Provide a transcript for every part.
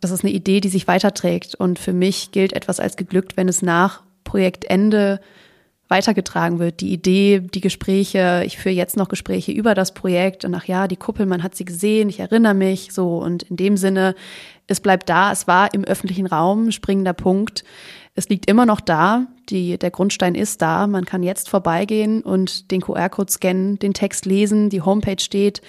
das ist eine Idee, die sich weiterträgt. Und für mich gilt etwas als geglückt, wenn es nach Projektende weitergetragen wird. Die Idee, die Gespräche, ich führe jetzt noch Gespräche über das Projekt und ach ja, die Kuppel, man hat sie gesehen, ich erinnere mich so und in dem Sinne, es bleibt da, es war im öffentlichen Raum, springender Punkt. Es liegt immer noch da, die, der Grundstein ist da, man kann jetzt vorbeigehen und den QR-Code scannen, den Text lesen, die Homepage steht.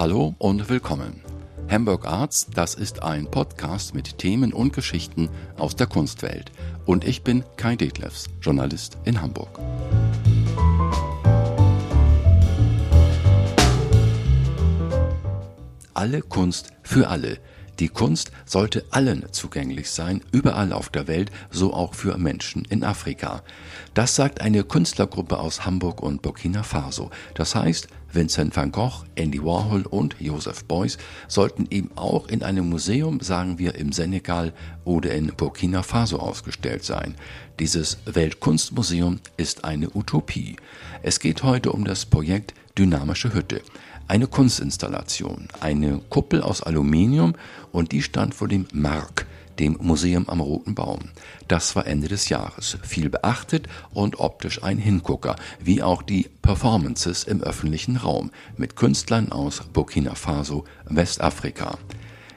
Hallo und willkommen. Hamburg Arts, das ist ein Podcast mit Themen und Geschichten aus der Kunstwelt. Und ich bin Kai Detlefs, Journalist in Hamburg. Alle Kunst für alle. Die Kunst sollte allen zugänglich sein, überall auf der Welt, so auch für Menschen in Afrika. Das sagt eine Künstlergruppe aus Hamburg und Burkina Faso. Das heißt, Vincent van Gogh, Andy Warhol und Joseph Beuys sollten eben auch in einem Museum, sagen wir im Senegal oder in Burkina Faso ausgestellt sein. Dieses Weltkunstmuseum ist eine Utopie. Es geht heute um das Projekt Dynamische Hütte. Eine Kunstinstallation, eine Kuppel aus Aluminium und die stand vor dem Mark, dem Museum am Roten Baum. Das war Ende des Jahres. Viel beachtet und optisch ein Hingucker, wie auch die Performances im öffentlichen Raum mit Künstlern aus Burkina Faso, Westafrika.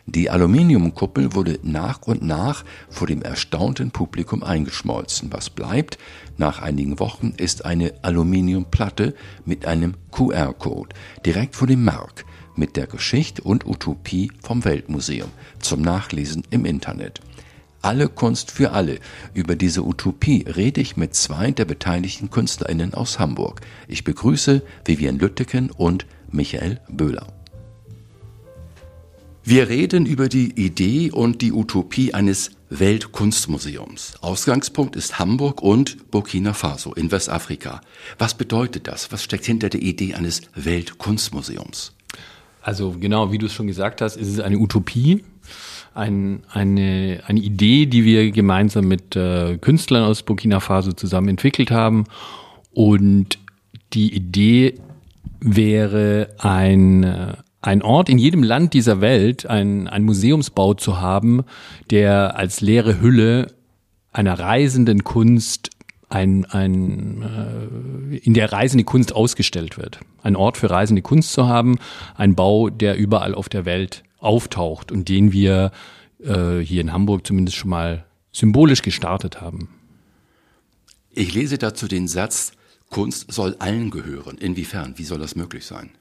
Die Aluminiumkuppel wurde nach und nach vor dem erstaunten Publikum eingeschmolzen. Was bleibt nach einigen Wochen ist eine Aluminiumplatte mit einem QR-Code direkt vor dem Mark mit der Geschichte und Utopie vom Weltmuseum zum Nachlesen im Internet. Alle Kunst für alle. Über diese Utopie rede ich mit zwei der beteiligten KünstlerInnen aus Hamburg. Ich begrüße Vivian Lütteken und Michael Böhler. Wir reden über die Idee und die Utopie eines Weltkunstmuseums. Ausgangspunkt ist Hamburg und Burkina Faso in Westafrika. Was bedeutet das? Was steckt hinter der Idee eines Weltkunstmuseums? Also genau, wie du es schon gesagt hast, ist es eine Utopie, ein, eine, eine Idee, die wir gemeinsam mit äh, Künstlern aus Burkina Faso zusammen entwickelt haben. Und die Idee wäre ein, äh, ein Ort in jedem Land dieser Welt, ein, ein Museumsbau zu haben, der als leere Hülle einer reisenden Kunst ein, ein, äh, in der reisende Kunst ausgestellt wird. Ein Ort für reisende Kunst zu haben, ein Bau, der überall auf der Welt auftaucht und den wir äh, hier in Hamburg zumindest schon mal symbolisch gestartet haben. Ich lese dazu den Satz, Kunst soll allen gehören. Inwiefern? Wie soll das möglich sein?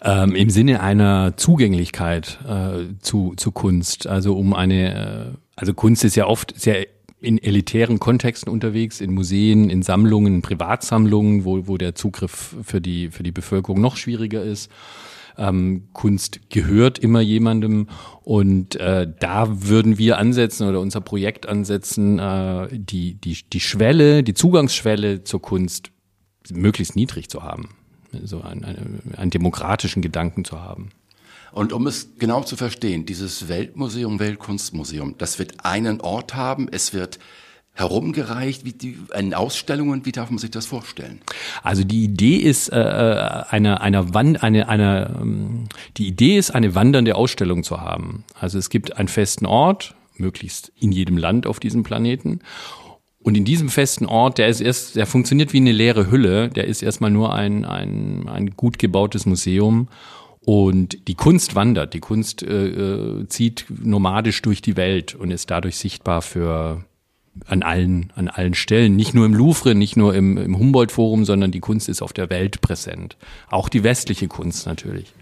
Ähm, Im Sinne einer Zugänglichkeit äh, zu, zu Kunst. Also um eine, äh, also Kunst ist ja oft sehr in elitären Kontexten unterwegs, in Museen, in Sammlungen, in Privatsammlungen, wo, wo der Zugriff für die, für die Bevölkerung noch schwieriger ist. Ähm, Kunst gehört immer jemandem und äh, da würden wir ansetzen oder unser Projekt ansetzen, äh, die, die, die Schwelle, die Zugangsschwelle zur Kunst möglichst niedrig zu haben, so einen, einen, einen demokratischen Gedanken zu haben. Und um es genau zu verstehen, dieses Weltmuseum, Weltkunstmuseum, das wird einen Ort haben, es wird herumgereicht, wie die, in Ausstellungen, wie darf man sich das vorstellen? Also die Idee ist äh, eine eine Wand eine eine ähm, die Idee ist eine wandernde Ausstellung zu haben. Also es gibt einen festen Ort, möglichst in jedem Land auf diesem Planeten. Und in diesem festen Ort, der ist erst, der funktioniert wie eine leere Hülle, der ist erstmal nur ein, ein, ein gut gebautes Museum. Und die Kunst wandert, die Kunst äh, äh zieht nomadisch durch die Welt und ist dadurch sichtbar für an allen, an allen Stellen. Nicht nur im Louvre, nicht nur im, im Humboldt-Forum, sondern die Kunst ist auf der Welt präsent. Auch die westliche Kunst natürlich.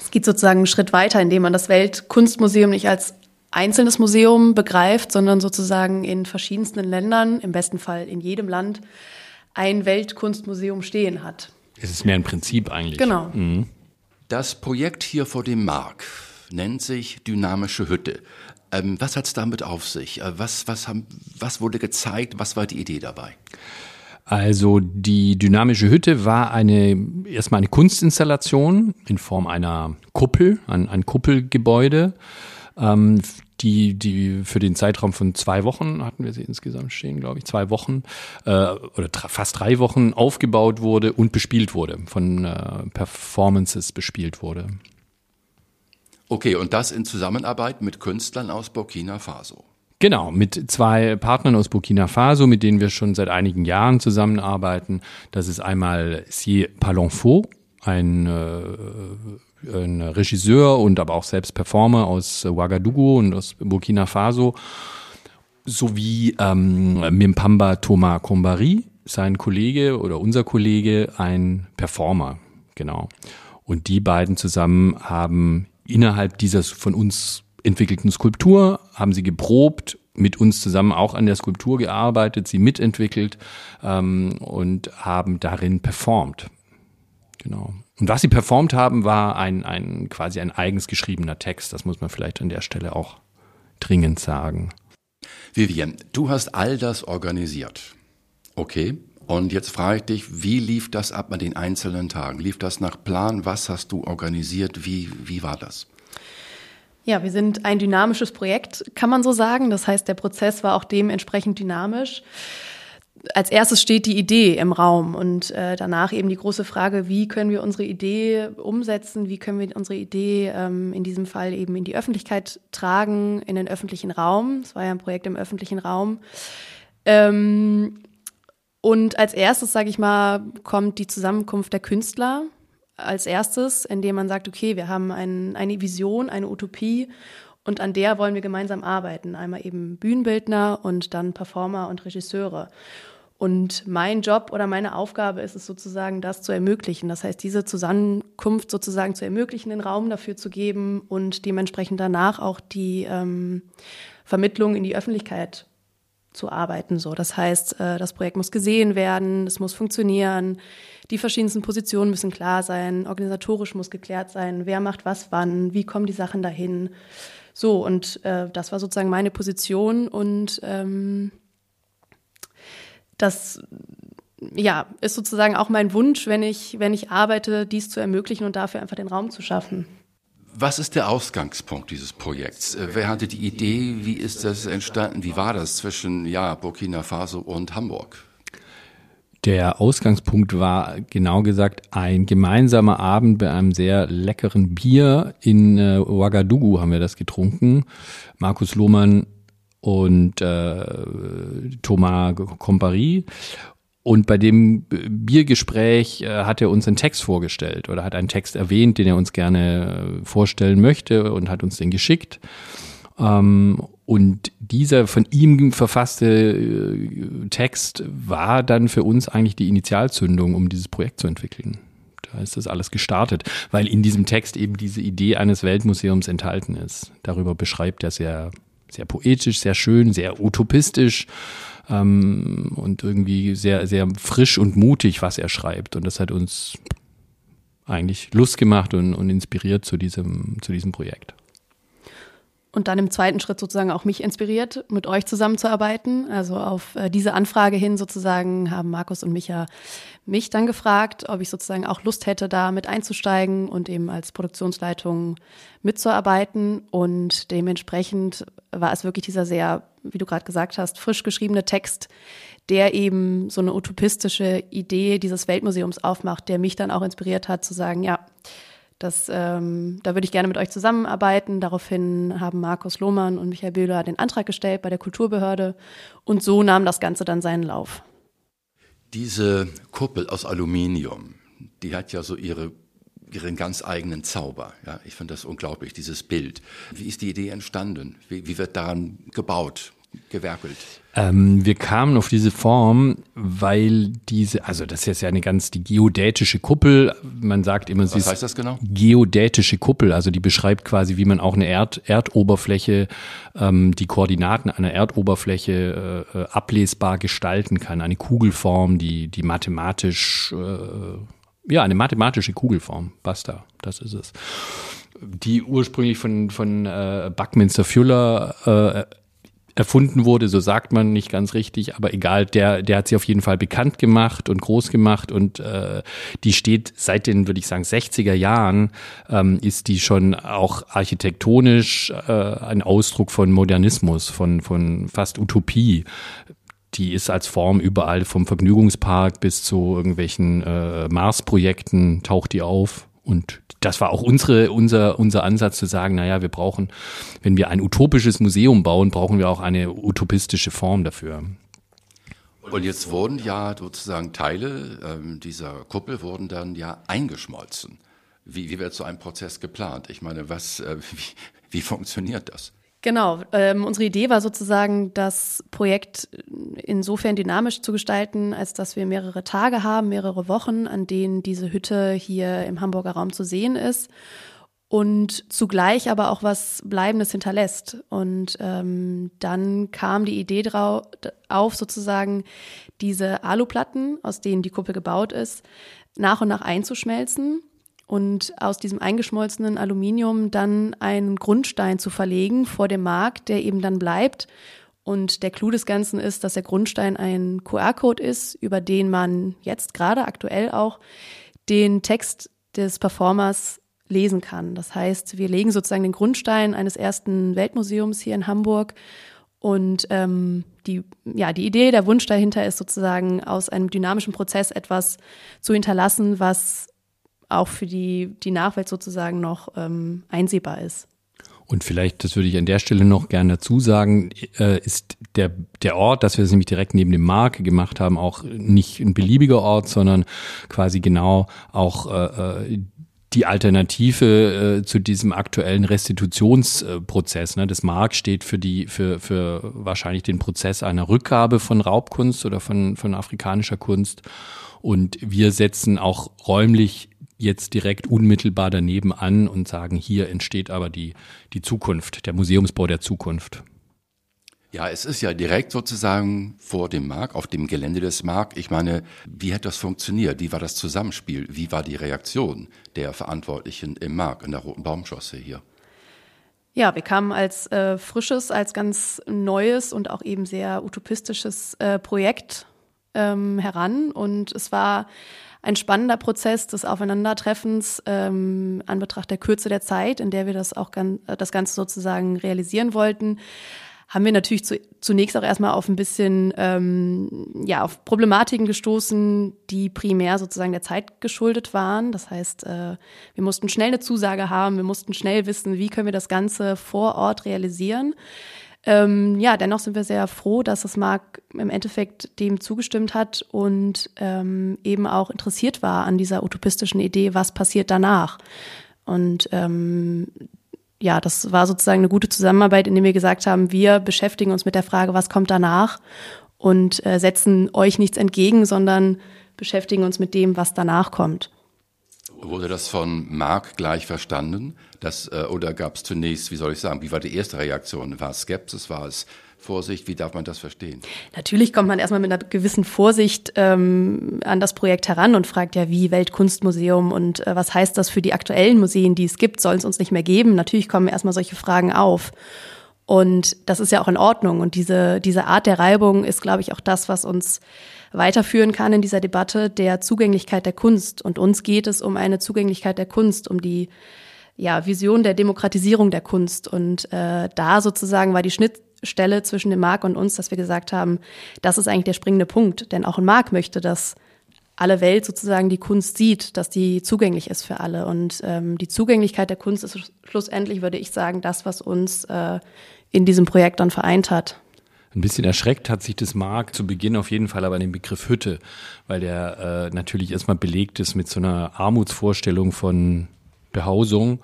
Es geht sozusagen einen Schritt weiter, indem man das Weltkunstmuseum nicht als einzelnes Museum begreift, sondern sozusagen in verschiedensten Ländern, im besten Fall in jedem Land, ein Weltkunstmuseum stehen hat. Es ist mehr ein Prinzip eigentlich. Genau. Mhm. Das Projekt hier vor dem Mark nennt sich Dynamische Hütte. Ähm, was hat es damit auf sich? Äh, was, was, haben, was wurde gezeigt? Was war die Idee dabei? Also die dynamische Hütte war eine erstmal eine Kunstinstallation in Form einer Kuppel, ein, ein Kuppelgebäude, ähm, die, die für den Zeitraum von zwei Wochen hatten wir sie insgesamt stehen, glaube ich, zwei Wochen äh, oder fast drei Wochen aufgebaut wurde und bespielt wurde, von äh, Performances bespielt wurde. Okay, und das in Zusammenarbeit mit Künstlern aus Burkina Faso. Genau, mit zwei Partnern aus Burkina Faso, mit denen wir schon seit einigen Jahren zusammenarbeiten. Das ist einmal Sie Palenfo, ein, äh, ein Regisseur und aber auch selbst Performer aus Ouagadougou und aus Burkina Faso, sowie ähm, Mimpamba Thomas Kombari, sein Kollege oder unser Kollege, ein Performer, genau. Und die beiden zusammen haben innerhalb dieser von uns entwickelten Skulptur, haben sie geprobt, mit uns zusammen auch an der Skulptur gearbeitet, sie mitentwickelt ähm, und haben darin performt. Genau. Und was sie performt haben, war ein, ein quasi ein eigens geschriebener Text. Das muss man vielleicht an der Stelle auch dringend sagen. Vivian, du hast all das organisiert. Okay. Und jetzt frage ich dich, wie lief das ab an den einzelnen Tagen? Lief das nach Plan? Was hast du organisiert? Wie, wie war das? Ja, wir sind ein dynamisches Projekt, kann man so sagen. Das heißt, der Prozess war auch dementsprechend dynamisch. Als erstes steht die Idee im Raum und äh, danach eben die große Frage, wie können wir unsere Idee umsetzen, wie können wir unsere Idee ähm, in diesem Fall eben in die Öffentlichkeit tragen, in den öffentlichen Raum. Es war ja ein Projekt im öffentlichen Raum. Ähm, und als erstes, sage ich mal, kommt die Zusammenkunft der Künstler als erstes, indem man sagt, okay, wir haben ein, eine Vision, eine Utopie und an der wollen wir gemeinsam arbeiten. Einmal eben Bühnenbildner und dann Performer und Regisseure. Und mein Job oder meine Aufgabe ist es sozusagen, das zu ermöglichen. Das heißt, diese Zusammenkunft sozusagen zu ermöglichen, den Raum dafür zu geben und dementsprechend danach auch die ähm, Vermittlung in die Öffentlichkeit zu arbeiten. So, das heißt, äh, das Projekt muss gesehen werden, es muss funktionieren, die verschiedensten Positionen müssen klar sein, organisatorisch muss geklärt sein, wer macht was wann, wie kommen die Sachen dahin. So, und äh, das war sozusagen meine Position und ähm, das ja, ist sozusagen auch mein Wunsch, wenn ich, wenn ich arbeite, dies zu ermöglichen und dafür einfach den Raum zu schaffen. Was ist der Ausgangspunkt dieses Projekts? Äh, wer hatte die Idee? Wie ist das entstanden? Wie war das zwischen ja, Burkina Faso und Hamburg? Der Ausgangspunkt war genau gesagt ein gemeinsamer Abend bei einem sehr leckeren Bier in äh, Ouagadougou haben wir das getrunken. Markus Lohmann und äh, Thomas Compari. Und bei dem Biergespräch äh, hat er uns einen Text vorgestellt oder hat einen Text erwähnt, den er uns gerne äh, vorstellen möchte und hat uns den geschickt. Ähm, und dieser von ihm verfasste äh, Text war dann für uns eigentlich die Initialzündung, um dieses Projekt zu entwickeln. Da ist das alles gestartet, weil in diesem Text eben diese Idee eines Weltmuseums enthalten ist. Darüber beschreibt er sehr, sehr poetisch, sehr schön, sehr utopistisch ähm, und irgendwie sehr, sehr frisch und mutig, was er schreibt. Und das hat uns eigentlich Lust gemacht und, und inspiriert zu diesem, zu diesem Projekt. Und dann im zweiten Schritt sozusagen auch mich inspiriert, mit euch zusammenzuarbeiten. Also auf äh, diese Anfrage hin sozusagen haben Markus und Micha mich dann gefragt, ob ich sozusagen auch Lust hätte, da mit einzusteigen und eben als Produktionsleitung mitzuarbeiten. Und dementsprechend war es wirklich dieser sehr, wie du gerade gesagt hast, frisch geschriebene Text, der eben so eine utopistische Idee dieses Weltmuseums aufmacht, der mich dann auch inspiriert hat zu sagen, ja, das, ähm, da würde ich gerne mit euch zusammenarbeiten. Daraufhin haben Markus Lohmann und Michael Bühler den Antrag gestellt bei der Kulturbehörde und so nahm das Ganze dann seinen Lauf. Diese Kuppel aus Aluminium, die hat ja so ihre, ihren ganz eigenen Zauber. Ja, ich finde das unglaublich, dieses Bild. Wie ist die Idee entstanden? Wie, wie wird daran gebaut? Gewerkelt? Ähm, wir kamen auf diese Form, weil diese, also das ist jetzt ja eine ganz, die geodätische Kuppel, man sagt immer, Was heißt das genau? Geodätische Kuppel, also die beschreibt quasi, wie man auch eine Erd, Erdoberfläche, ähm, die Koordinaten einer Erdoberfläche äh, äh ablesbar gestalten kann. Eine Kugelform, die, die mathematisch, äh, ja, eine mathematische Kugelform, basta, das ist es. Die ursprünglich von, von äh, Buckminster Fuller äh, erfunden wurde, so sagt man nicht ganz richtig, aber egal, der, der hat sie auf jeden Fall bekannt gemacht und groß gemacht und äh, die steht seit den, würde ich sagen, 60er Jahren, ähm, ist die schon auch architektonisch äh, ein Ausdruck von Modernismus, von, von fast Utopie die ist als Form überall vom Vergnügungspark bis zu irgendwelchen äh, Mars-Projekten taucht die auf. Und das war auch unsere, unser, unser Ansatz zu sagen, naja, wir brauchen, wenn wir ein utopisches Museum bauen, brauchen wir auch eine utopistische Form dafür. Und jetzt wurden ja sozusagen Teile ähm, dieser Kuppel wurden dann ja eingeschmolzen. Wie, wie wird so ein Prozess geplant? Ich meine, was, äh, wie, wie funktioniert das? Genau, ähm, unsere Idee war sozusagen, das Projekt insofern dynamisch zu gestalten, als dass wir mehrere Tage haben, mehrere Wochen, an denen diese Hütte hier im Hamburger Raum zu sehen ist und zugleich aber auch was Bleibendes hinterlässt. Und ähm, dann kam die Idee drauf, auf, sozusagen diese Aluplatten, aus denen die Kuppel gebaut ist, nach und nach einzuschmelzen und aus diesem eingeschmolzenen Aluminium dann einen Grundstein zu verlegen vor dem Markt, der eben dann bleibt. Und der Clou des Ganzen ist, dass der Grundstein ein QR-Code ist, über den man jetzt gerade aktuell auch den Text des Performers lesen kann. Das heißt, wir legen sozusagen den Grundstein eines ersten Weltmuseums hier in Hamburg. Und ähm, die, ja, die Idee, der Wunsch dahinter ist sozusagen aus einem dynamischen Prozess etwas zu hinterlassen, was auch für die, die Nachwelt sozusagen noch ähm, einsehbar ist. Und vielleicht, das würde ich an der Stelle noch gerne dazu sagen, äh, ist der, der Ort, dass wir es nämlich direkt neben dem Markt gemacht haben, auch nicht ein beliebiger Ort, sondern quasi genau auch äh, äh die Alternative äh, zu diesem aktuellen Restitutionsprozess. Ne? Das Mark steht für die, für, für wahrscheinlich den Prozess einer Rückgabe von Raubkunst oder von, von afrikanischer Kunst. Und wir setzen auch räumlich jetzt direkt unmittelbar daneben an und sagen, hier entsteht aber die, die Zukunft, der Museumsbau der Zukunft. Ja, es ist ja direkt sozusagen vor dem Markt, auf dem Gelände des Markt. Ich meine, wie hat das funktioniert? Wie war das Zusammenspiel? Wie war die Reaktion der Verantwortlichen im Markt in der Roten Baumschosse hier? Ja, wir kamen als äh, frisches, als ganz neues und auch eben sehr utopistisches äh, Projekt ähm, heran und es war ein spannender Prozess des Aufeinandertreffens ähm, an Betracht der Kürze der Zeit, in der wir das auch ganz, äh, das Ganze sozusagen realisieren wollten haben wir natürlich zu, zunächst auch erstmal auf ein bisschen, ähm, ja, auf Problematiken gestoßen, die primär sozusagen der Zeit geschuldet waren. Das heißt, äh, wir mussten schnell eine Zusage haben, wir mussten schnell wissen, wie können wir das Ganze vor Ort realisieren. Ähm, ja, dennoch sind wir sehr froh, dass das Mark im Endeffekt dem zugestimmt hat und ähm, eben auch interessiert war an dieser utopistischen Idee, was passiert danach. Und ähm, ja, das war sozusagen eine gute Zusammenarbeit, indem wir gesagt haben, wir beschäftigen uns mit der Frage, was kommt danach und äh, setzen euch nichts entgegen, sondern beschäftigen uns mit dem, was danach kommt. Wurde das von Mark gleich verstanden? Das, äh, oder gab es zunächst, wie soll ich sagen, wie war die erste Reaktion? War es Skepsis, war es Vorsicht? Wie darf man das verstehen? Natürlich kommt man erstmal mit einer gewissen Vorsicht ähm, an das Projekt heran und fragt ja, wie Weltkunstmuseum und äh, was heißt das für die aktuellen Museen, die es gibt? Sollen es uns nicht mehr geben? Natürlich kommen erstmal solche Fragen auf. Und das ist ja auch in Ordnung. Und diese, diese Art der Reibung ist, glaube ich, auch das, was uns weiterführen kann in dieser Debatte der Zugänglichkeit der Kunst. Und uns geht es um eine Zugänglichkeit der Kunst, um die ja, Vision der Demokratisierung der Kunst. Und äh, da sozusagen war die Schnittstelle zwischen dem Marc und uns, dass wir gesagt haben, das ist eigentlich der springende Punkt. Denn auch ein Marc möchte, dass alle Welt sozusagen die Kunst sieht, dass die zugänglich ist für alle. Und ähm, die Zugänglichkeit der Kunst ist schlussendlich, würde ich sagen, das, was uns äh, in diesem Projekt dann vereint hat. Ein bisschen erschreckt hat sich das Mark zu Beginn auf jeden Fall aber den Begriff Hütte, weil der äh, natürlich erstmal belegt ist mit so einer Armutsvorstellung von Behausung.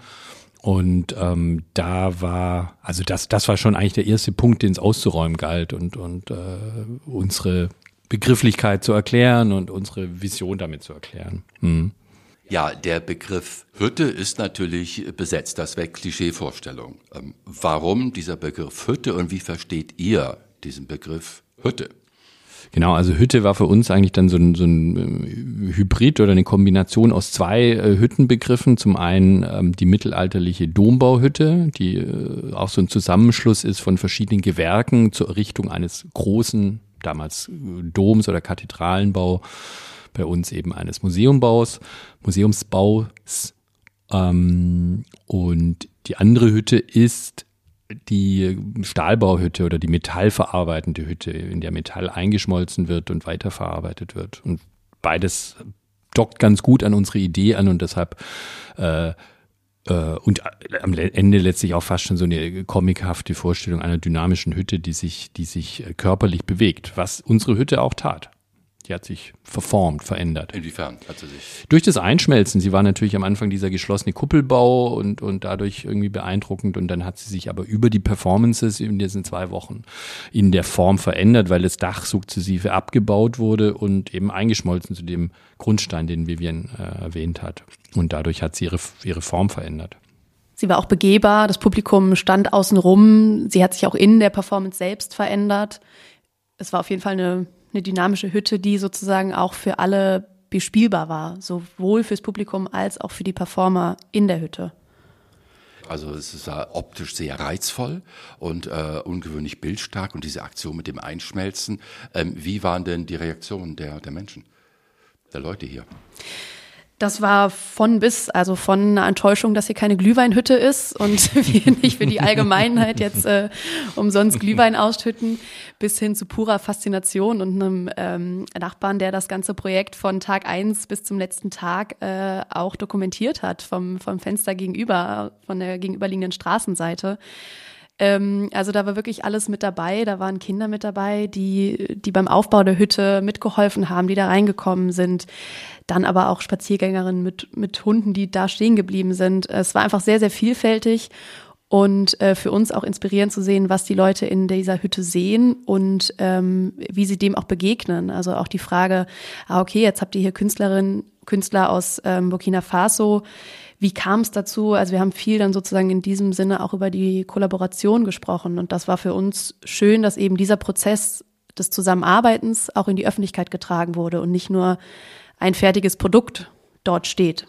Und ähm, da war, also das, das war schon eigentlich der erste Punkt, den es auszuräumen galt und, und äh, unsere Begrifflichkeit zu erklären und unsere Vision damit zu erklären. Hm. Ja, der Begriff Hütte ist natürlich besetzt. Das wäre Klischeevorstellung. Ähm, warum dieser Begriff Hütte und wie versteht ihr diesen Begriff Hütte? Genau, also Hütte war für uns eigentlich dann so ein, so ein äh, Hybrid oder eine Kombination aus zwei äh, Hüttenbegriffen. Zum einen ähm, die mittelalterliche Dombauhütte, die äh, auch so ein Zusammenschluss ist von verschiedenen Gewerken zur Errichtung eines großen, damals äh, Doms oder Kathedralenbau, bei uns eben eines Museumbaus, Museumsbaus. Ähm, und die andere Hütte ist die Stahlbauhütte oder die metallverarbeitende Hütte, in der Metall eingeschmolzen wird und weiterverarbeitet wird. Und beides dockt ganz gut an unsere Idee an und deshalb äh, und am Ende letztlich auch fast schon so eine comichafte Vorstellung einer dynamischen Hütte, die sich, die sich körperlich bewegt, was unsere Hütte auch tat. Die hat sich verformt, verändert. Inwiefern hat sie sich? Durch das Einschmelzen. Sie war natürlich am Anfang dieser geschlossene Kuppelbau und, und dadurch irgendwie beeindruckend. Und dann hat sie sich aber über die Performances in diesen zwei Wochen in der Form verändert, weil das Dach sukzessive abgebaut wurde und eben eingeschmolzen zu dem Grundstein, den Vivian äh, erwähnt hat. Und dadurch hat sie ihre, ihre Form verändert. Sie war auch begehbar, das Publikum stand außen rum. Sie hat sich auch in der Performance selbst verändert. Es war auf jeden Fall eine eine dynamische Hütte, die sozusagen auch für alle bespielbar war, sowohl fürs Publikum als auch für die Performer in der Hütte. Also es ist optisch sehr reizvoll und äh, ungewöhnlich bildstark und diese Aktion mit dem Einschmelzen. Ähm, wie waren denn die Reaktionen der, der Menschen, der Leute hier? Das war von bis, also von einer Enttäuschung, dass hier keine Glühweinhütte ist und wir nicht für die Allgemeinheit jetzt äh, umsonst Glühwein ausschütten, bis hin zu purer Faszination und einem ähm, Nachbarn, der das ganze Projekt von Tag eins bis zum letzten Tag äh, auch dokumentiert hat, vom, vom Fenster gegenüber, von der gegenüberliegenden Straßenseite. Ähm, also da war wirklich alles mit dabei. Da waren Kinder mit dabei, die, die beim Aufbau der Hütte mitgeholfen haben, die da reingekommen sind. Dann aber auch Spaziergängerinnen mit, mit Hunden, die da stehen geblieben sind. Es war einfach sehr, sehr vielfältig und äh, für uns auch inspirierend zu sehen, was die Leute in dieser Hütte sehen und ähm, wie sie dem auch begegnen. Also auch die Frage, ah, okay, jetzt habt ihr hier Künstlerinnen, Künstler aus ähm, Burkina Faso, wie kam es dazu? Also wir haben viel dann sozusagen in diesem Sinne auch über die Kollaboration gesprochen und das war für uns schön, dass eben dieser Prozess des Zusammenarbeitens auch in die Öffentlichkeit getragen wurde und nicht nur ein fertiges Produkt dort steht.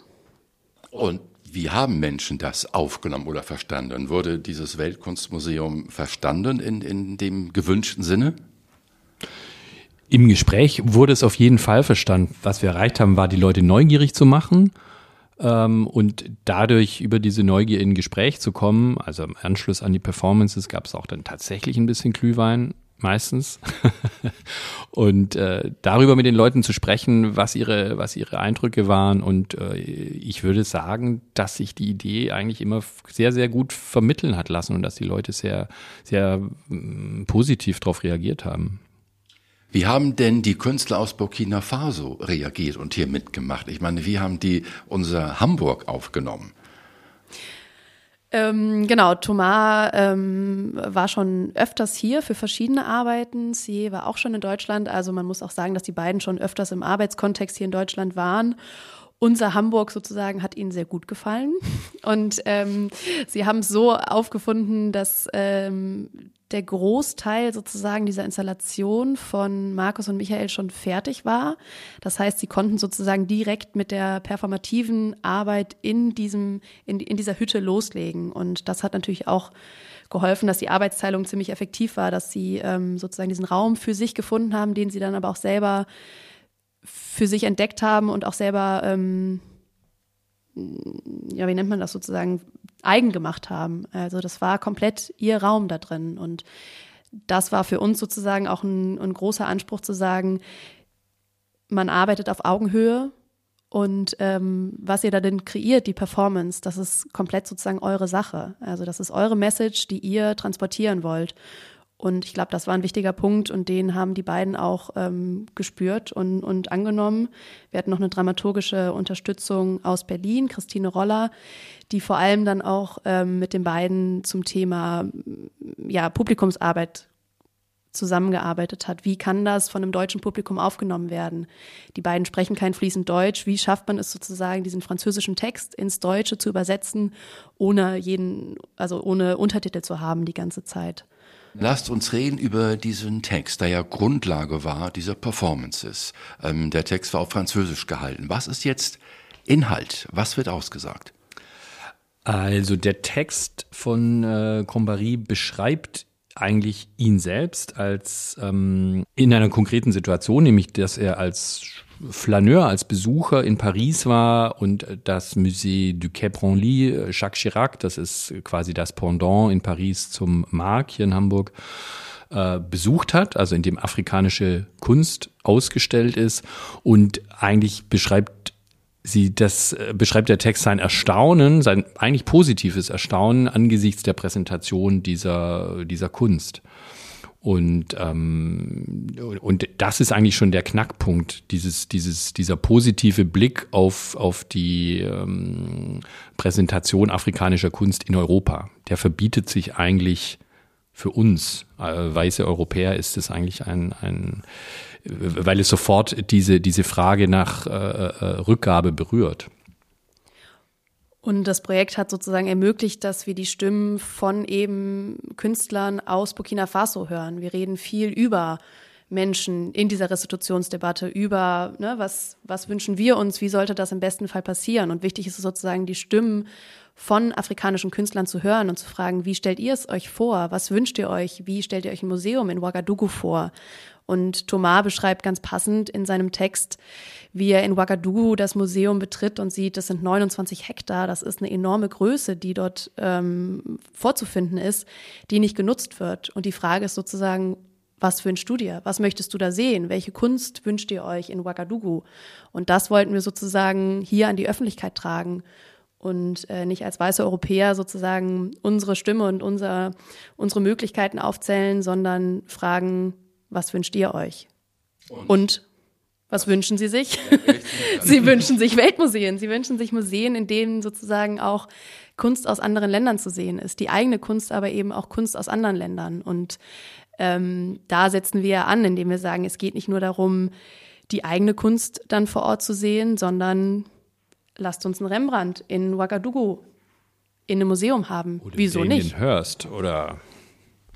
Und wie haben Menschen das aufgenommen oder verstanden? Wurde dieses Weltkunstmuseum verstanden in, in dem gewünschten Sinne? Im Gespräch wurde es auf jeden Fall verstanden. Was wir erreicht haben, war, die Leute neugierig zu machen ähm, und dadurch über diese Neugier in Gespräch zu kommen, also im Anschluss an die Performances gab es auch dann tatsächlich ein bisschen Glühwein, meistens. und äh, darüber mit den Leuten zu sprechen, was ihre, was ihre Eindrücke waren. Und äh, ich würde sagen, dass sich die Idee eigentlich immer sehr, sehr gut vermitteln hat lassen und dass die Leute sehr, sehr mm, positiv darauf reagiert haben. Wie haben denn die Künstler aus Burkina Faso reagiert und hier mitgemacht? Ich meine, wie haben die unser Hamburg aufgenommen? Ähm, genau, Thomas ähm, war schon öfters hier für verschiedene Arbeiten. Sie war auch schon in Deutschland. Also man muss auch sagen, dass die beiden schon öfters im Arbeitskontext hier in Deutschland waren unser Hamburg sozusagen hat ihnen sehr gut gefallen. Und ähm, sie haben es so aufgefunden, dass ähm, der Großteil sozusagen dieser Installation von Markus und Michael schon fertig war. Das heißt, sie konnten sozusagen direkt mit der performativen Arbeit in diesem, in, in dieser Hütte loslegen. Und das hat natürlich auch geholfen, dass die Arbeitsteilung ziemlich effektiv war, dass sie ähm, sozusagen diesen Raum für sich gefunden haben, den sie dann aber auch selber für sich entdeckt haben und auch selber, ähm, ja, wie nennt man das sozusagen, eigen gemacht haben. Also das war komplett ihr Raum da drin. Und das war für uns sozusagen auch ein, ein großer Anspruch zu sagen, man arbeitet auf Augenhöhe und ähm, was ihr da denn kreiert, die Performance, das ist komplett sozusagen eure Sache. Also das ist eure Message, die ihr transportieren wollt. Und ich glaube, das war ein wichtiger Punkt und den haben die beiden auch ähm, gespürt und, und angenommen. Wir hatten noch eine dramaturgische Unterstützung aus Berlin, Christine Roller, die vor allem dann auch ähm, mit den beiden zum Thema ja, Publikumsarbeit zusammengearbeitet hat. Wie kann das von einem deutschen Publikum aufgenommen werden? Die beiden sprechen kein fließend Deutsch. Wie schafft man es sozusagen, diesen französischen Text ins Deutsche zu übersetzen, ohne jeden, also ohne Untertitel zu haben die ganze Zeit? Lasst uns reden über diesen Text, der ja Grundlage war dieser Performances. Ähm, der Text war auf Französisch gehalten. Was ist jetzt Inhalt? Was wird ausgesagt? Also der Text von äh, Combary beschreibt eigentlich ihn selbst als ähm, in einer konkreten Situation, nämlich dass er als Flaneur, als Besucher in Paris war und das Musée du Quai Branly, äh, Jacques Chirac, das ist quasi das Pendant in Paris zum Mark hier in Hamburg, äh, besucht hat, also in dem afrikanische Kunst ausgestellt ist und eigentlich beschreibt sie, das äh, beschreibt der Text sein Erstaunen, sein eigentlich positives Erstaunen angesichts der Präsentation dieser, dieser Kunst. Und, ähm, und das ist eigentlich schon der Knackpunkt, dieses, dieses, dieser positive Blick auf, auf die ähm, Präsentation afrikanischer Kunst in Europa. Der verbietet sich eigentlich für uns, äh, weiße Europäer, ist es eigentlich ein, ein weil es sofort diese, diese Frage nach äh, äh, Rückgabe berührt. Und das Projekt hat sozusagen ermöglicht, dass wir die Stimmen von eben Künstlern aus Burkina Faso hören. Wir reden viel über Menschen in dieser Restitutionsdebatte, über ne, was, was wünschen wir uns, wie sollte das im besten Fall passieren. Und wichtig ist sozusagen, die Stimmen von afrikanischen Künstlern zu hören und zu fragen, wie stellt ihr es euch vor? Was wünscht ihr euch? Wie stellt ihr euch ein Museum in Ouagadougou vor? Und Thomas beschreibt ganz passend in seinem Text, wie er in Ouagadougou das Museum betritt und sieht, das sind 29 Hektar, das ist eine enorme Größe, die dort ähm, vorzufinden ist, die nicht genutzt wird. Und die Frage ist sozusagen, was wünschst du dir? Was möchtest du da sehen? Welche Kunst wünscht ihr euch in Ouagadougou? Und das wollten wir sozusagen hier an die Öffentlichkeit tragen und äh, nicht als weiße Europäer sozusagen unsere Stimme und unser, unsere Möglichkeiten aufzählen, sondern fragen, was wünscht ihr euch? Und, und was wünschen Sie sich? Sie wünschen sich Weltmuseen. Sie wünschen sich Museen, in denen sozusagen auch Kunst aus anderen Ländern zu sehen ist. Die eigene Kunst, aber eben auch Kunst aus anderen Ländern. Und ähm, da setzen wir an, indem wir sagen, es geht nicht nur darum, die eigene Kunst dann vor Ort zu sehen, sondern lasst uns einen Rembrandt in Ouagadougou in einem Museum haben. Oder Wieso nicht? Hörst oder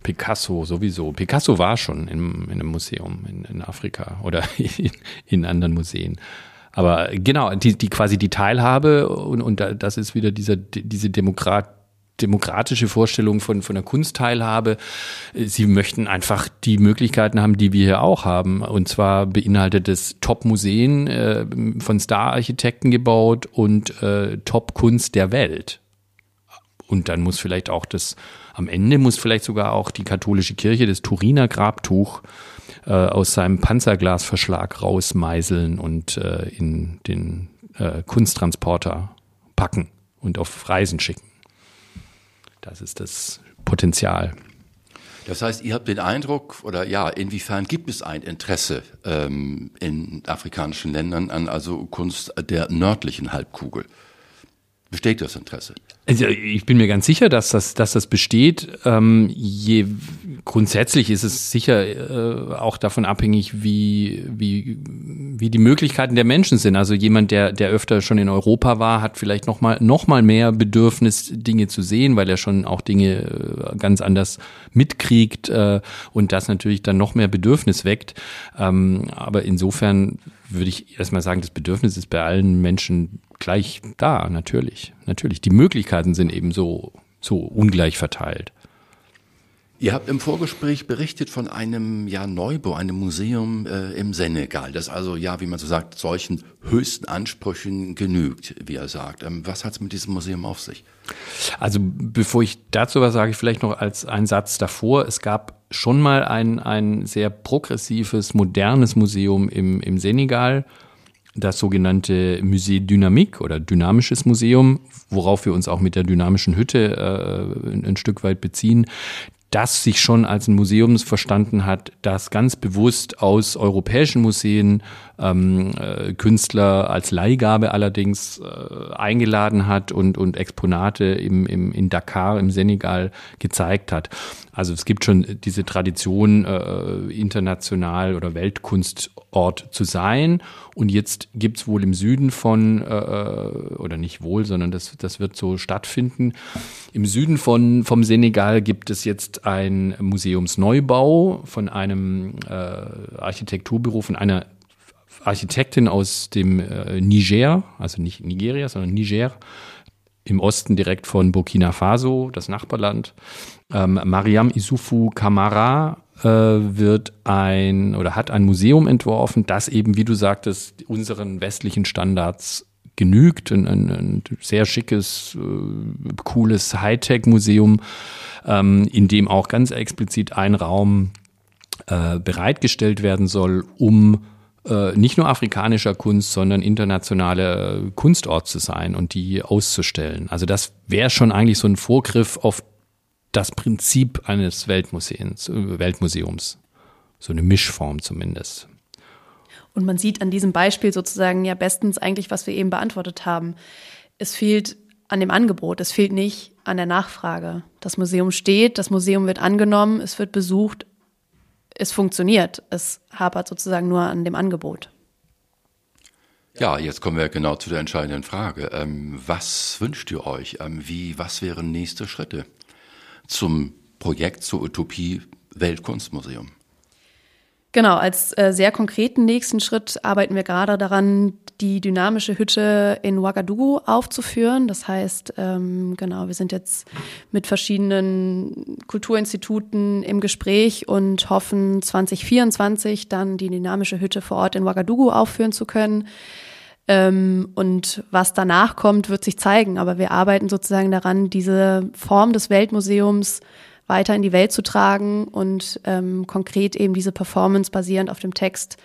Picasso sowieso. Picasso war schon in, in einem Museum in, in Afrika oder in, in, anderen Museen. Aber genau, die, die quasi die Teilhabe und, und das ist wieder dieser, diese Demokrat, demokratische Vorstellung von, von der Kunstteilhabe. Sie möchten einfach die Möglichkeiten haben, die wir hier auch haben. Und zwar beinhaltet es Top-Museen äh, von Star-Architekten gebaut und äh, Top-Kunst der Welt. Und dann muss vielleicht auch das am Ende muss vielleicht sogar auch die katholische Kirche das Turiner Grabtuch äh, aus seinem Panzerglasverschlag rausmeißeln und äh, in den äh, Kunsttransporter packen und auf Reisen schicken. Das ist das Potenzial. Das heißt, ihr habt den Eindruck, oder ja, inwiefern gibt es ein Interesse ähm, in afrikanischen Ländern an also Kunst der nördlichen Halbkugel? Besteht das Interesse? Also ich bin mir ganz sicher, dass das, dass das besteht. Ähm, je, grundsätzlich ist es sicher äh, auch davon abhängig, wie, wie, wie die Möglichkeiten der Menschen sind. Also jemand, der, der öfter schon in Europa war, hat vielleicht noch mal, noch mal mehr Bedürfnis, Dinge zu sehen, weil er schon auch Dinge äh, ganz anders mitkriegt äh, und das natürlich dann noch mehr Bedürfnis weckt. Ähm, aber insofern würde ich erstmal sagen, das Bedürfnis ist bei allen Menschen gleich da, natürlich. Natürlich. Die Möglichkeiten sind eben so, so ungleich verteilt. Ihr habt im Vorgespräch berichtet von einem ja, Neubau, einem Museum äh, im Senegal, das also, ja, wie man so sagt, solchen höchsten Ansprüchen genügt, wie er sagt. Ähm, was hat es mit diesem Museum auf sich? Also bevor ich dazu was sage, ich vielleicht noch als einen Satz davor. Es gab schon mal ein, ein sehr progressives, modernes Museum im, im Senegal, das sogenannte Musée Dynamique oder Dynamisches Museum, worauf wir uns auch mit der dynamischen Hütte äh, ein, ein Stück weit beziehen das sich schon als ein Museum verstanden hat, das ganz bewusst aus europäischen Museen ähm, äh, Künstler als Leihgabe allerdings äh, eingeladen hat und, und Exponate im, im, in Dakar, im Senegal gezeigt hat. Also es gibt schon diese Tradition, äh, international oder Weltkunstort zu sein. Und jetzt gibt's wohl im Süden von, äh, oder nicht wohl, sondern das, das wird so stattfinden. Im Süden von, vom Senegal gibt es jetzt ein Museumsneubau von einem äh, Architekturbüro, von einer Architektin aus dem äh, Niger, also nicht Nigeria, sondern Niger, im Osten direkt von Burkina Faso, das Nachbarland. Ähm, Mariam Isufu Kamara äh, wird ein oder hat ein Museum entworfen, das eben, wie du sagtest, unseren westlichen Standards genügt. Ein, ein, ein sehr schickes, äh, cooles Hightech-Museum, ähm, in dem auch ganz explizit ein Raum äh, bereitgestellt werden soll, um nicht nur afrikanischer Kunst, sondern internationale Kunstort zu sein und die auszustellen. Also das wäre schon eigentlich so ein Vorgriff auf das Prinzip eines Weltmuseums, Weltmuseums. So eine Mischform zumindest. Und man sieht an diesem Beispiel sozusagen ja bestens eigentlich, was wir eben beantwortet haben. Es fehlt an dem Angebot, es fehlt nicht an der Nachfrage. Das Museum steht, das Museum wird angenommen, es wird besucht, es funktioniert. Es hapert sozusagen nur an dem Angebot. Ja, jetzt kommen wir genau zu der entscheidenden Frage. Ähm, was wünscht ihr euch? Ähm, wie, was wären nächste Schritte zum Projekt zur Utopie Weltkunstmuseum? Genau, als äh, sehr konkreten nächsten Schritt arbeiten wir gerade daran, die dynamische Hütte in Ouagadougou aufzuführen. Das heißt, ähm, genau, wir sind jetzt mit verschiedenen Kulturinstituten im Gespräch und hoffen 2024 dann die dynamische Hütte vor Ort in Ouagadougou aufführen zu können. Ähm, und was danach kommt, wird sich zeigen. Aber wir arbeiten sozusagen daran, diese Form des Weltmuseums weiter in die Welt zu tragen und ähm, konkret eben diese Performance basierend auf dem Text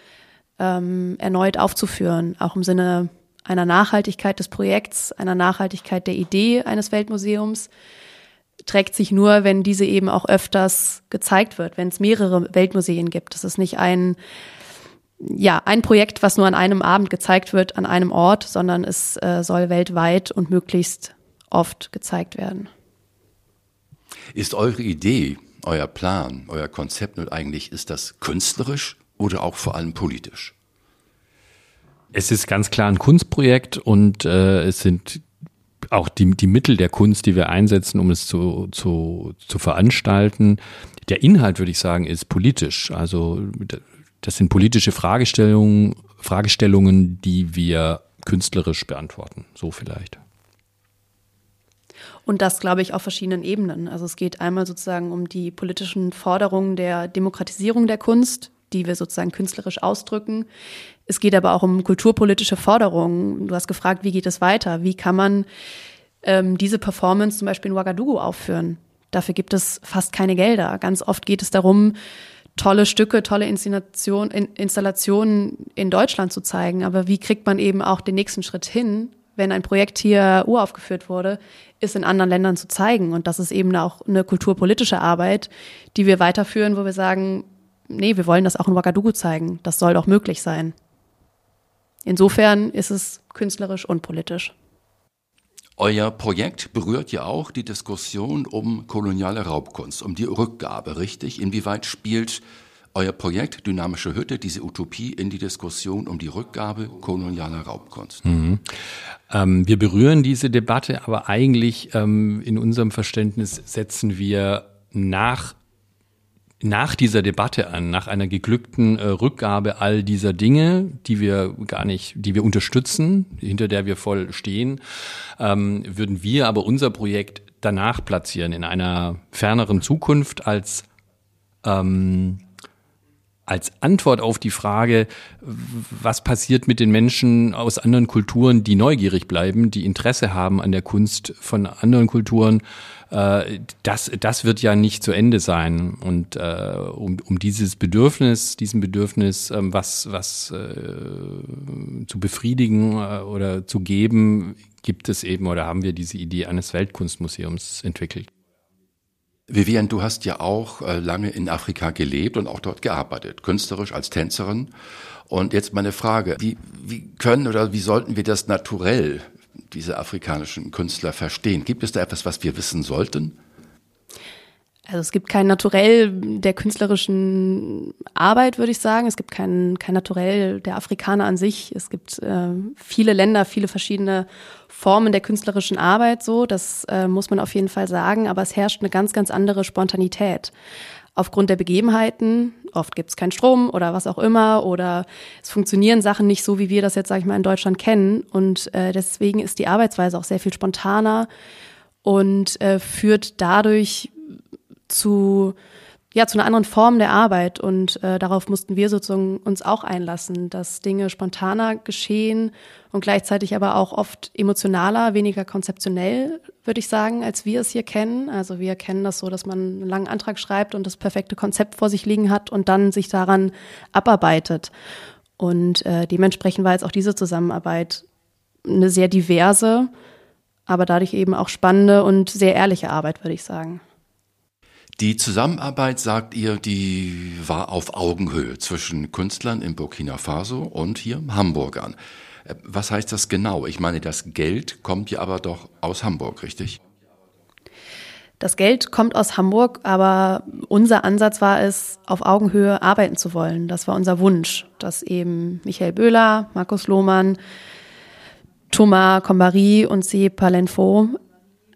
ähm, erneut aufzuführen, auch im Sinne einer Nachhaltigkeit des Projekts, einer Nachhaltigkeit der Idee eines Weltmuseums, trägt sich nur, wenn diese eben auch öfters gezeigt wird, wenn es mehrere Weltmuseen gibt. Das ist nicht ein, ja, ein Projekt, was nur an einem Abend gezeigt wird, an einem Ort, sondern es äh, soll weltweit und möglichst oft gezeigt werden. Ist eure Idee, euer Plan, euer Konzept nun eigentlich, ist das künstlerisch oder auch vor allem politisch? Es ist ganz klar ein Kunstprojekt und äh, es sind auch die, die Mittel der Kunst, die wir einsetzen, um es zu, zu, zu veranstalten. Der Inhalt, würde ich sagen, ist politisch. Also das sind politische Fragestellungen, Fragestellungen, die wir künstlerisch beantworten. So vielleicht. Und das, glaube ich, auf verschiedenen Ebenen. Also es geht einmal sozusagen um die politischen Forderungen der Demokratisierung der Kunst, die wir sozusagen künstlerisch ausdrücken. Es geht aber auch um kulturpolitische Forderungen. Du hast gefragt, wie geht es weiter? Wie kann man ähm, diese Performance zum Beispiel in Ouagadougou aufführen? Dafür gibt es fast keine Gelder. Ganz oft geht es darum, tolle Stücke, tolle Inszenation, Installationen in Deutschland zu zeigen. Aber wie kriegt man eben auch den nächsten Schritt hin, wenn ein Projekt hier uraufgeführt wurde, ist in anderen Ländern zu zeigen. Und das ist eben auch eine kulturpolitische Arbeit, die wir weiterführen, wo wir sagen, nee, wir wollen das auch in Ouagadougou zeigen. Das soll doch möglich sein. Insofern ist es künstlerisch und politisch. Euer Projekt berührt ja auch die Diskussion um koloniale Raubkunst, um die Rückgabe, richtig? Inwieweit spielt euer Projekt Dynamische Hütte, diese Utopie in die Diskussion um die Rückgabe kolonialer Raubkunst. Mhm. Ähm, wir berühren diese Debatte, aber eigentlich ähm, in unserem Verständnis setzen wir nach nach dieser Debatte an, nach einer geglückten äh, Rückgabe all dieser Dinge, die wir gar nicht, die wir unterstützen, hinter der wir voll stehen, ähm, würden wir aber unser Projekt danach platzieren in einer ferneren Zukunft als ähm, als Antwort auf die Frage, was passiert mit den Menschen aus anderen Kulturen, die neugierig bleiben, die Interesse haben an der Kunst von anderen Kulturen, äh, das, das wird ja nicht zu Ende sein. Und äh, um, um dieses Bedürfnis, diesem Bedürfnis, ähm, was, was äh, zu befriedigen äh, oder zu geben, gibt es eben oder haben wir diese Idee eines Weltkunstmuseums entwickelt. Vivian, du hast ja auch äh, lange in Afrika gelebt und auch dort gearbeitet, künstlerisch als Tänzerin. Und jetzt meine Frage, wie, wie können oder wie sollten wir das naturell, diese afrikanischen Künstler verstehen? Gibt es da etwas, was wir wissen sollten? Also es gibt kein Naturell der künstlerischen Arbeit, würde ich sagen. Es gibt kein, kein Naturell der Afrikaner an sich. Es gibt äh, viele Länder, viele verschiedene Formen der künstlerischen Arbeit, so, das äh, muss man auf jeden Fall sagen, aber es herrscht eine ganz, ganz andere Spontanität. Aufgrund der Begebenheiten, oft gibt es keinen Strom oder was auch immer, oder es funktionieren Sachen nicht so, wie wir das jetzt, sage ich mal, in Deutschland kennen. Und äh, deswegen ist die Arbeitsweise auch sehr viel spontaner und äh, führt dadurch zu ja zu einer anderen Form der Arbeit und äh, darauf mussten wir sozusagen uns auch einlassen, dass Dinge spontaner geschehen und gleichzeitig aber auch oft emotionaler, weniger konzeptionell, würde ich sagen, als wir es hier kennen. Also wir kennen das so, dass man einen langen Antrag schreibt und das perfekte Konzept vor sich liegen hat und dann sich daran abarbeitet. Und äh, dementsprechend war jetzt auch diese Zusammenarbeit eine sehr diverse, aber dadurch eben auch spannende und sehr ehrliche Arbeit, würde ich sagen. Die Zusammenarbeit, sagt ihr, die war auf Augenhöhe zwischen Künstlern in Burkina Faso und hier Hamburgern. Äh, was heißt das genau? Ich meine, das Geld kommt ja aber doch aus Hamburg, richtig? Das Geld kommt aus Hamburg, aber unser Ansatz war es, auf Augenhöhe arbeiten zu wollen. Das war unser Wunsch, dass eben Michael Böhler, Markus Lohmann, Thomas Combari und C. Palenfo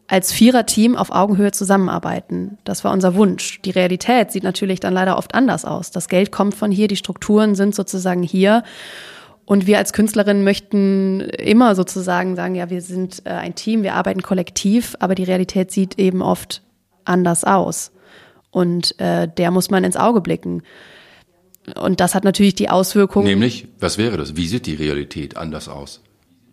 als Viererteam auf Augenhöhe zusammenarbeiten. Das war unser Wunsch. Die Realität sieht natürlich dann leider oft anders aus. Das Geld kommt von hier, die Strukturen sind sozusagen hier. Und wir als Künstlerinnen möchten immer sozusagen sagen, ja, wir sind äh, ein Team, wir arbeiten kollektiv, aber die Realität sieht eben oft anders aus. Und äh, der muss man ins Auge blicken. Und das hat natürlich die Auswirkungen. Nämlich, was wäre das? Wie sieht die Realität anders aus?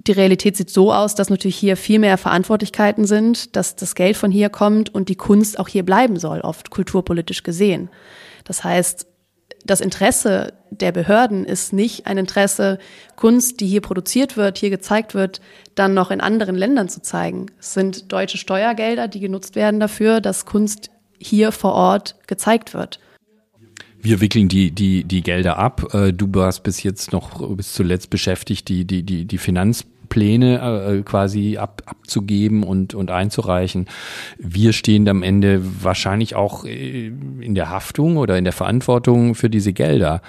Die Realität sieht so aus, dass natürlich hier viel mehr Verantwortlichkeiten sind, dass das Geld von hier kommt und die Kunst auch hier bleiben soll, oft kulturpolitisch gesehen. Das heißt, das Interesse der Behörden ist nicht ein Interesse, Kunst, die hier produziert wird, hier gezeigt wird, dann noch in anderen Ländern zu zeigen. Es sind deutsche Steuergelder, die genutzt werden dafür, dass Kunst hier vor Ort gezeigt wird. Wir wickeln die, die, die Gelder ab. Äh, du warst bis jetzt noch bis zuletzt beschäftigt, die, die, die, die Finanzpläne äh, quasi ab, abzugeben und, und einzureichen. Wir stehen am Ende wahrscheinlich auch äh, in der Haftung oder in der Verantwortung für diese Gelder.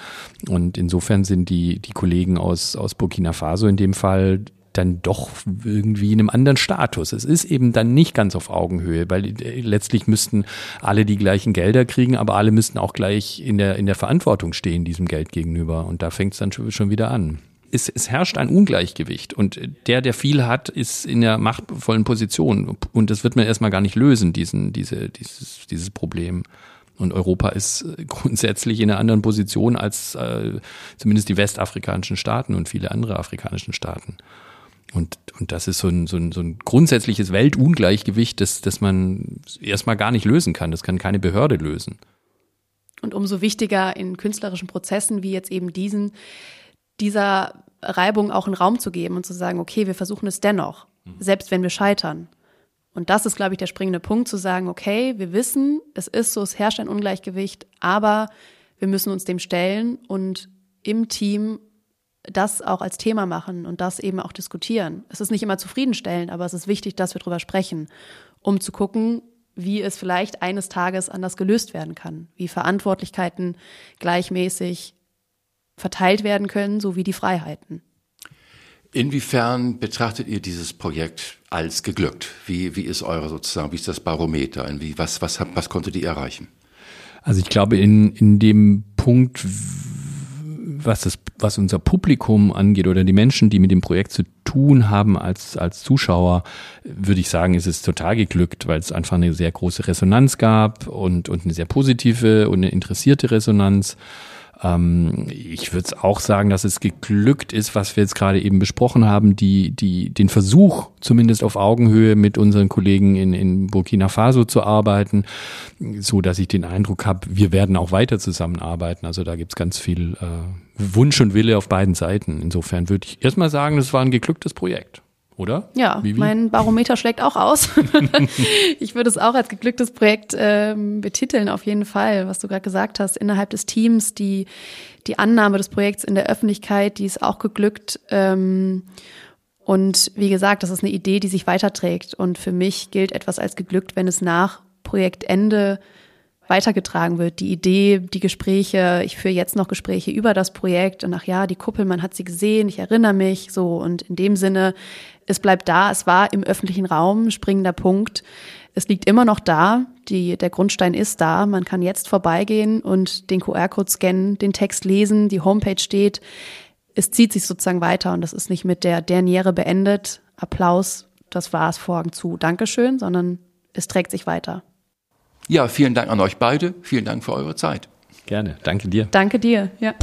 Und insofern sind die, die Kollegen aus, aus Burkina Faso in dem Fall dann doch irgendwie in einem anderen Status. Es ist eben dann nicht ganz auf Augenhöhe, weil äh, letztlich müssten alle die gleichen Gelder kriegen, aber alle müssten auch gleich in der, in der Verantwortung stehen diesem Geld gegenüber. Und da fängt es dann schon wieder an. Es, es herrscht ein Ungleichgewicht und der, der viel hat, ist in der machtvollen Position. Und das wird man erstmal gar nicht lösen, diesen, diese, dieses, dieses Problem. Und Europa ist äh, grundsätzlich in einer anderen Position als äh, zumindest die westafrikanischen Staaten und viele andere afrikanischen Staaten. Und, und das ist so ein, so, ein, so ein grundsätzliches Weltungleichgewicht, das, das man erstmal gar nicht lösen kann. Das kann keine Behörde lösen. Und umso wichtiger in künstlerischen Prozessen wie jetzt eben diesen, dieser Reibung auch einen Raum zu geben und zu sagen, okay, wir versuchen es dennoch, mhm. selbst wenn wir scheitern. Und das ist, glaube ich, der springende Punkt, zu sagen, okay, wir wissen, es ist so, es herrscht ein Ungleichgewicht, aber wir müssen uns dem stellen und im Team das auch als Thema machen und das eben auch diskutieren. Es ist nicht immer zufriedenstellend, aber es ist wichtig, dass wir darüber sprechen, um zu gucken, wie es vielleicht eines Tages anders gelöst werden kann, wie Verantwortlichkeiten gleichmäßig verteilt werden können, sowie die Freiheiten. Inwiefern betrachtet ihr dieses Projekt als geglückt? Wie, wie ist eure sozusagen, wie ist das Barometer? Wie, was, was, was konntet ihr erreichen? Also ich glaube, in, in dem Punkt, was das, was unser Publikum angeht oder die Menschen, die mit dem Projekt zu tun haben als, als Zuschauer, würde ich sagen, ist es total geglückt, weil es einfach eine sehr große Resonanz gab und, und eine sehr positive und eine interessierte Resonanz. Ähm, ich würde es auch sagen, dass es geglückt ist, was wir jetzt gerade eben besprochen haben, die, die, den Versuch, zumindest auf Augenhöhe mit unseren Kollegen in, in Burkina Faso zu arbeiten, so dass ich den Eindruck habe, wir werden auch weiter zusammenarbeiten. Also da gibt es ganz viel äh, Wunsch und Wille auf beiden Seiten. Insofern würde ich erstmal sagen, das war ein geglücktes Projekt oder? Ja, Vivi? mein Barometer schlägt auch aus. ich würde es auch als geglücktes Projekt ähm, betiteln, auf jeden Fall, was du gerade gesagt hast, innerhalb des Teams, die, die Annahme des Projekts in der Öffentlichkeit, die ist auch geglückt. Ähm, und wie gesagt, das ist eine Idee, die sich weiterträgt. Und für mich gilt etwas als geglückt, wenn es nach Projektende weitergetragen wird. Die Idee, die Gespräche, ich führe jetzt noch Gespräche über das Projekt und ach ja, die Kuppel, man hat sie gesehen, ich erinnere mich so und in dem Sinne, es bleibt da, es war im öffentlichen Raum, springender Punkt. Es liegt immer noch da, die, der Grundstein ist da, man kann jetzt vorbeigehen und den QR-Code scannen, den Text lesen, die Homepage steht. Es zieht sich sozusagen weiter und das ist nicht mit der Derniere beendet, Applaus, das war's, Vorhang zu, Dankeschön, sondern es trägt sich weiter. Ja, vielen Dank an euch beide. Vielen Dank für eure Zeit. Gerne. Danke dir. Danke dir. Ja.